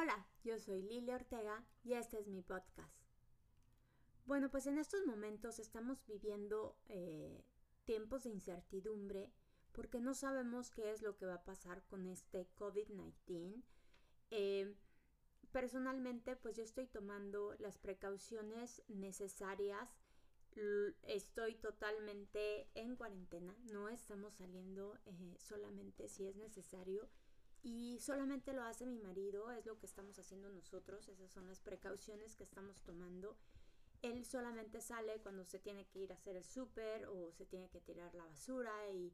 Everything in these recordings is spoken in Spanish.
Hola, yo soy Lili Ortega y este es mi podcast. Bueno, pues en estos momentos estamos viviendo eh, tiempos de incertidumbre porque no sabemos qué es lo que va a pasar con este COVID-19. Eh, personalmente, pues yo estoy tomando las precauciones necesarias. Estoy totalmente en cuarentena, no estamos saliendo eh, solamente si es necesario y solamente lo hace mi marido, es lo que estamos haciendo nosotros, esas son las precauciones que estamos tomando. Él solamente sale cuando se tiene que ir a hacer el súper o se tiene que tirar la basura y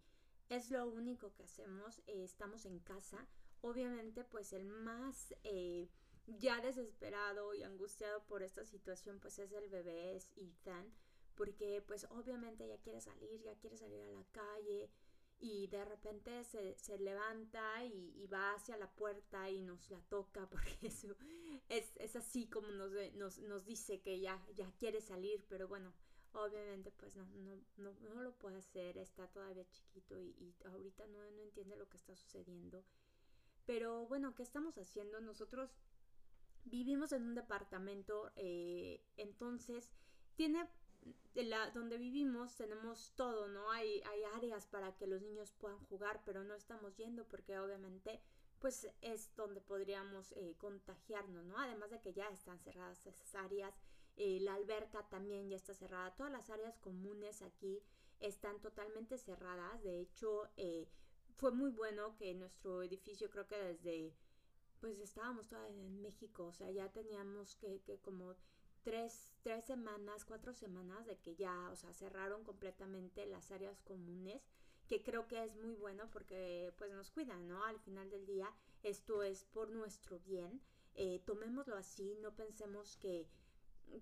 es lo único que hacemos. Eh, estamos en casa. Obviamente, pues el más eh, ya desesperado y angustiado por esta situación, pues es el bebé, es Ethan, porque pues obviamente ya quiere salir, ya quiere salir a la calle, y de repente se, levanta y, va hacia la puerta y nos la toca porque eso es, así como nos, nos, dice que ya, ya quiere salir, pero bueno, obviamente pues no, no, no, no lo puede hacer, está todavía chiquito y, ahorita no, no entiende lo que está sucediendo. Pero bueno, ¿qué estamos haciendo? Nosotros vivimos en un departamento, eh, entonces tiene la, donde vivimos tenemos todo, ¿no? Hay, hay áreas para que los niños puedan jugar, pero no estamos yendo porque obviamente pues es donde podríamos eh, contagiarnos, ¿no? Además de que ya están cerradas esas áreas, eh, la alberca también ya está cerrada, todas las áreas comunes aquí están totalmente cerradas, de hecho eh, fue muy bueno que nuestro edificio creo que desde pues estábamos todavía en México, o sea, ya teníamos que, que como tres, tres semanas, cuatro semanas de que ya, o sea, cerraron completamente las áreas comunes, que creo que es muy bueno porque pues nos cuidan, ¿no? Al final del día esto es por nuestro bien, eh, tomémoslo así, no pensemos que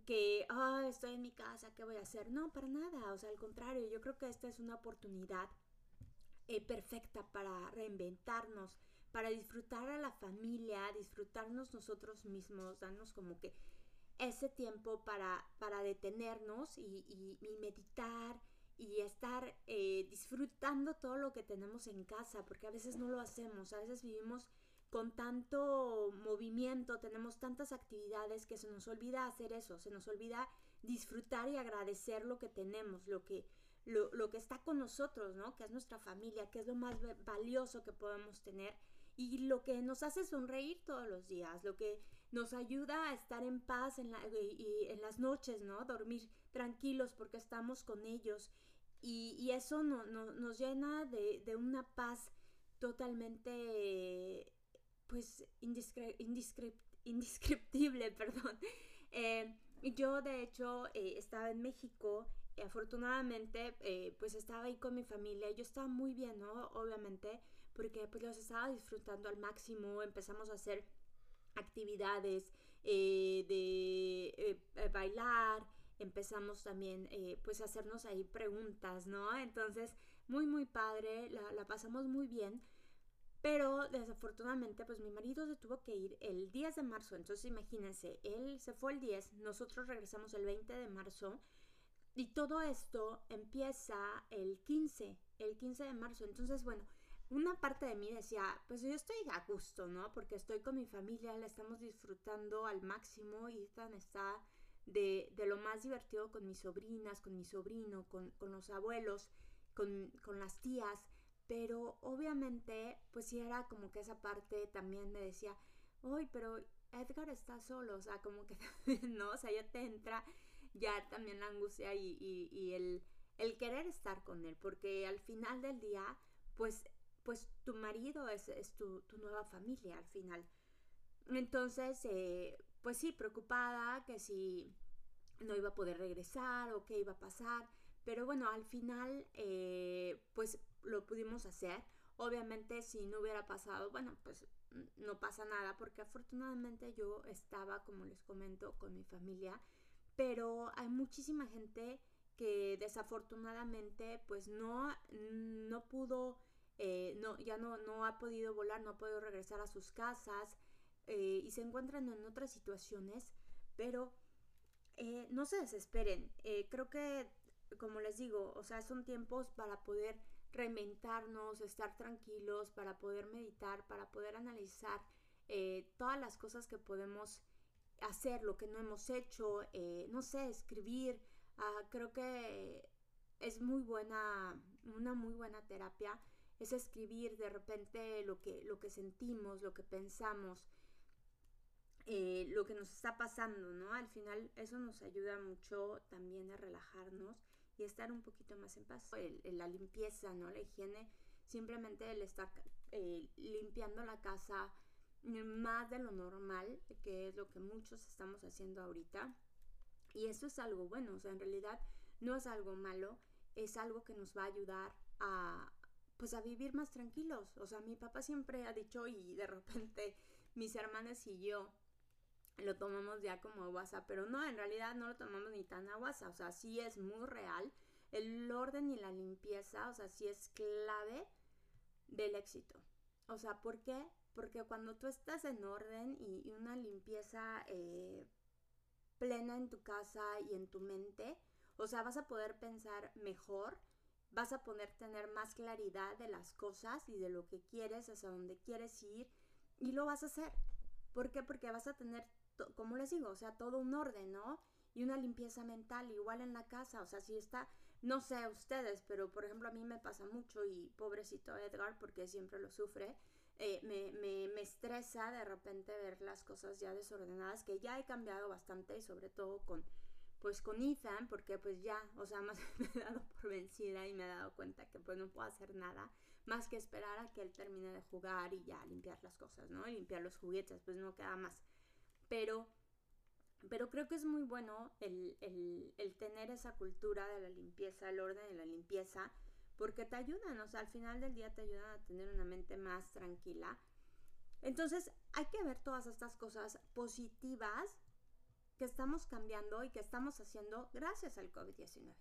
que, ah, estoy en mi casa, ¿qué voy a hacer? No, para nada, o sea, al contrario, yo creo que esta es una oportunidad eh, perfecta para reinventarnos, para disfrutar a la familia, disfrutarnos nosotros mismos, darnos como que ese tiempo para, para detenernos y, meditar y estar eh, disfrutando todo lo que tenemos en casa, porque a veces no lo hacemos, a veces vivimos con tanto movimiento, tenemos tantas actividades que se nos olvida hacer eso, se nos olvida disfrutar y agradecer lo que tenemos, lo que, lo que está con nosotros, ¿no? Que es nuestra familia, que es lo más valioso que podemos tener y lo que nos hace sonreír todos los días, lo que nos ayuda a estar en paz en, y, en las noches, ¿no? Dormir tranquilos porque estamos con ellos y, eso no, nos llena de, una paz totalmente, pues, indescriptible, perdón. Eh, yo, de hecho, eh, estaba en México afortunadamente eh, pues estaba ahí con mi familia yo estaba muy bien no obviamente porque pues los estaba disfrutando al máximo empezamos a hacer actividades eh, de eh, bailar empezamos también pues a hacernos ahí preguntas no entonces muy muy padre la, la pasamos muy bien pero desafortunadamente, pues mi marido se tuvo que ir el 10 de marzo. Entonces imagínense, él se fue el 10, nosotros regresamos el 20 de marzo. Y todo esto empieza el 15, el 15 de marzo. Entonces, bueno, una parte de mí decía, pues yo estoy a gusto, ¿no? Porque estoy con mi familia, la estamos disfrutando al máximo y Ethan está de, de lo más divertido con mis sobrinas, con mi sobrino, con, con los abuelos, con, con las tías. Pero obviamente, pues sí era como que esa parte también me decía, uy, pero Edgar está solo, o sea, como que, ¿no? O sea, ya te entra ya también la angustia y, el, el, querer estar con él, porque al final del día, pues, pues tu marido es, es tu, tu, nueva familia al final. Entonces, eh, pues sí, preocupada que si no iba a poder regresar o qué iba a pasar, pero bueno, al final, eh, pues lo pudimos hacer. Obviamente, si no hubiera pasado, bueno, pues no pasa nada porque afortunadamente yo estaba, como les comento, con mi familia, pero hay muchísima gente que desafortunadamente pues no, no pudo, eh, no, ya no, no ha podido volar, no ha podido regresar a sus casas eh, y se encuentran en otras situaciones, pero eh, no se desesperen, creo que como les digo, o sea, son tiempos para poder reinventarnos, estar tranquilos, para poder meditar, para poder analizar todas las cosas que podemos hacer, lo que no hemos hecho, no sé, escribir. Ah, creo que es muy buena, una muy buena terapia. Es escribir de repente lo que, lo que sentimos, lo que pensamos, eh, lo que nos está pasando, ¿no? Al final eso nos ayuda mucho también a relajarnos y estar un poquito más en paz. la limpieza, ¿no? La higiene, simplemente el estar eh, limpiando la casa más de lo normal, que es lo que muchos estamos haciendo ahorita. Y eso es algo bueno, o sea, en realidad no es algo malo, es algo que nos va a ayudar a, pues a vivir más tranquilos. O sea, mi papá siempre ha dicho y de repente mis hermanas y yo lo tomamos ya como WhatsApp, pero no, en realidad no lo tomamos ni tan a WhatsApp, o sea, sí es muy real. El orden y la limpieza, o sea, sí es clave del éxito. O sea, ¿por qué? Porque cuando tú estás en orden y, una limpieza eh, plena en tu casa y en tu mente, o sea, vas a poder pensar mejor, vas a poder tener más claridad de las cosas y de lo que quieres, hacia dónde quieres ir, y lo vas a hacer. ¿Por qué? Porque vas a tener como les digo, o sea, todo un orden, ¿no? Y una limpieza mental, igual en la casa, o sea, si está, no sé ustedes, pero por ejemplo a mí me pasa mucho y pobrecito Edgar, porque siempre lo sufre, eh, me, me, me, estresa de repente ver las cosas ya desordenadas, que ya he cambiado bastante y sobre todo con, pues con Ethan, porque pues ya, o sea, más me he dado por y me he dado cuenta que pues no puedo hacer nada más que esperar a que él termine de jugar y ya limpiar las cosas, ¿no? Y limpiar los juguetes, pues no queda más pero, pero creo que es muy bueno el, tener esa cultura de la limpieza, el orden de la limpieza, porque te ayudan, o sea, al final del día te ayudan a tener una mente más tranquila. Entonces hay que ver todas estas cosas positivas que estamos cambiando y que estamos haciendo gracias al COVID-19,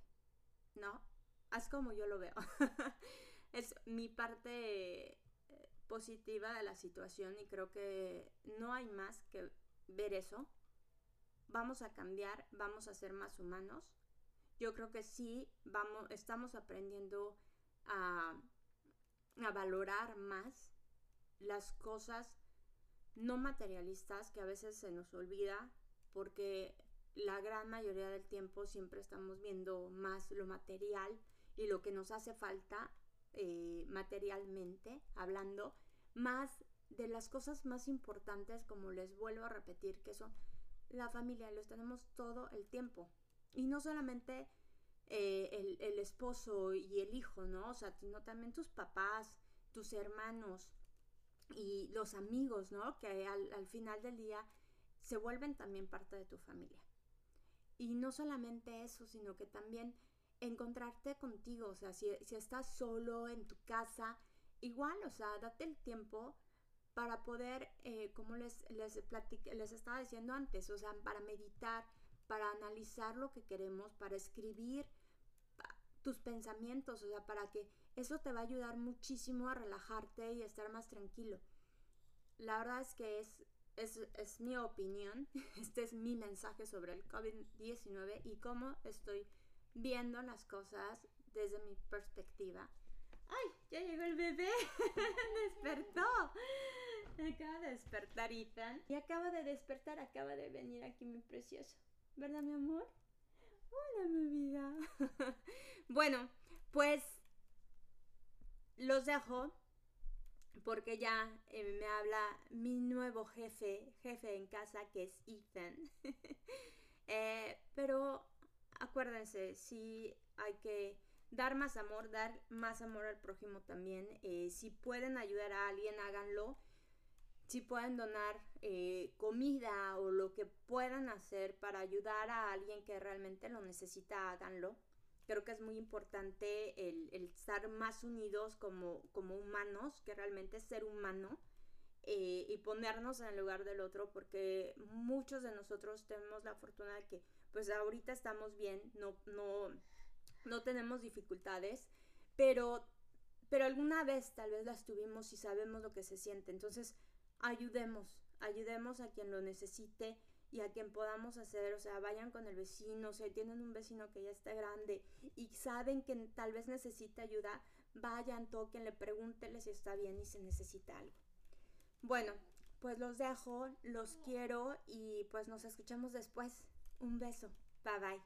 ¿no? Es como yo lo veo. es mi parte eh, positiva de la situación y creo que no hay más que ver eso. Vamos a cambiar, vamos a ser más humanos. Yo creo que sí, vamos, estamos aprendiendo a valorar más las cosas no materialistas que a veces se nos olvida porque la gran mayoría del tiempo siempre estamos viendo más lo material y lo que nos hace falta eh, materialmente hablando, más de las cosas más importantes, como les vuelvo a repetir, que son la familia, los tenemos todo el tiempo. Y no solamente eh, el, esposo y el hijo, ¿no? O sea, sino también tus papás, tus hermanos y los amigos, ¿no? Que al, final del día se vuelven también parte de tu familia. Y no solamente eso, sino que también encontrarte contigo, o sea, si, si estás solo en tu casa, igual, o sea, date el tiempo para poder, eh, como les, les, les estaba diciendo antes, o sea, para meditar, para analizar lo que queremos, para escribir tus pensamientos, o sea, para que eso te va a ayudar muchísimo a relajarte y estar más tranquilo. La verdad es que es, es, es mi opinión, este es mi mensaje sobre el COVID-19 y cómo estoy viendo las cosas desde mi perspectiva. ¡Ay! Ya llegó el bebé. Despertó. Acaba de despertar Ethan. Y acaba de despertar, acaba de venir aquí mi precioso. ¿Verdad, mi amor? Hola, mi vida. bueno, pues los dejo porque ya eh, me habla mi nuevo jefe, jefe en casa, que es Ethan. Eh, pero acuérdense, sí hay que dar más amor, dar más amor al prójimo también. Eh, si pueden ayudar a alguien, háganlo si pueden donar eh, comida o lo que puedan hacer para ayudar a alguien que realmente lo necesita, háganlo. Creo que es muy importante el, estar más unidos como, humanos, que realmente ser humano eh, y ponernos en el lugar del otro, porque muchos de nosotros tenemos la fortuna de que pues ahorita estamos bien, no, no, no tenemos dificultades, pero, pero alguna vez tal vez las tuvimos y sabemos lo que se siente. Entonces, ayudemos, ayudemos a quien lo necesite y a quien podamos hacer, o sea, vayan con el vecino, o sea, tienen un vecino que ya está grande y saben que tal vez necesita ayuda, vayan, toquenle, pregúntenle si está bien y si necesita algo. Bueno, pues los dejo, los quiero y pues nos escuchamos después. Un beso. Bye bye.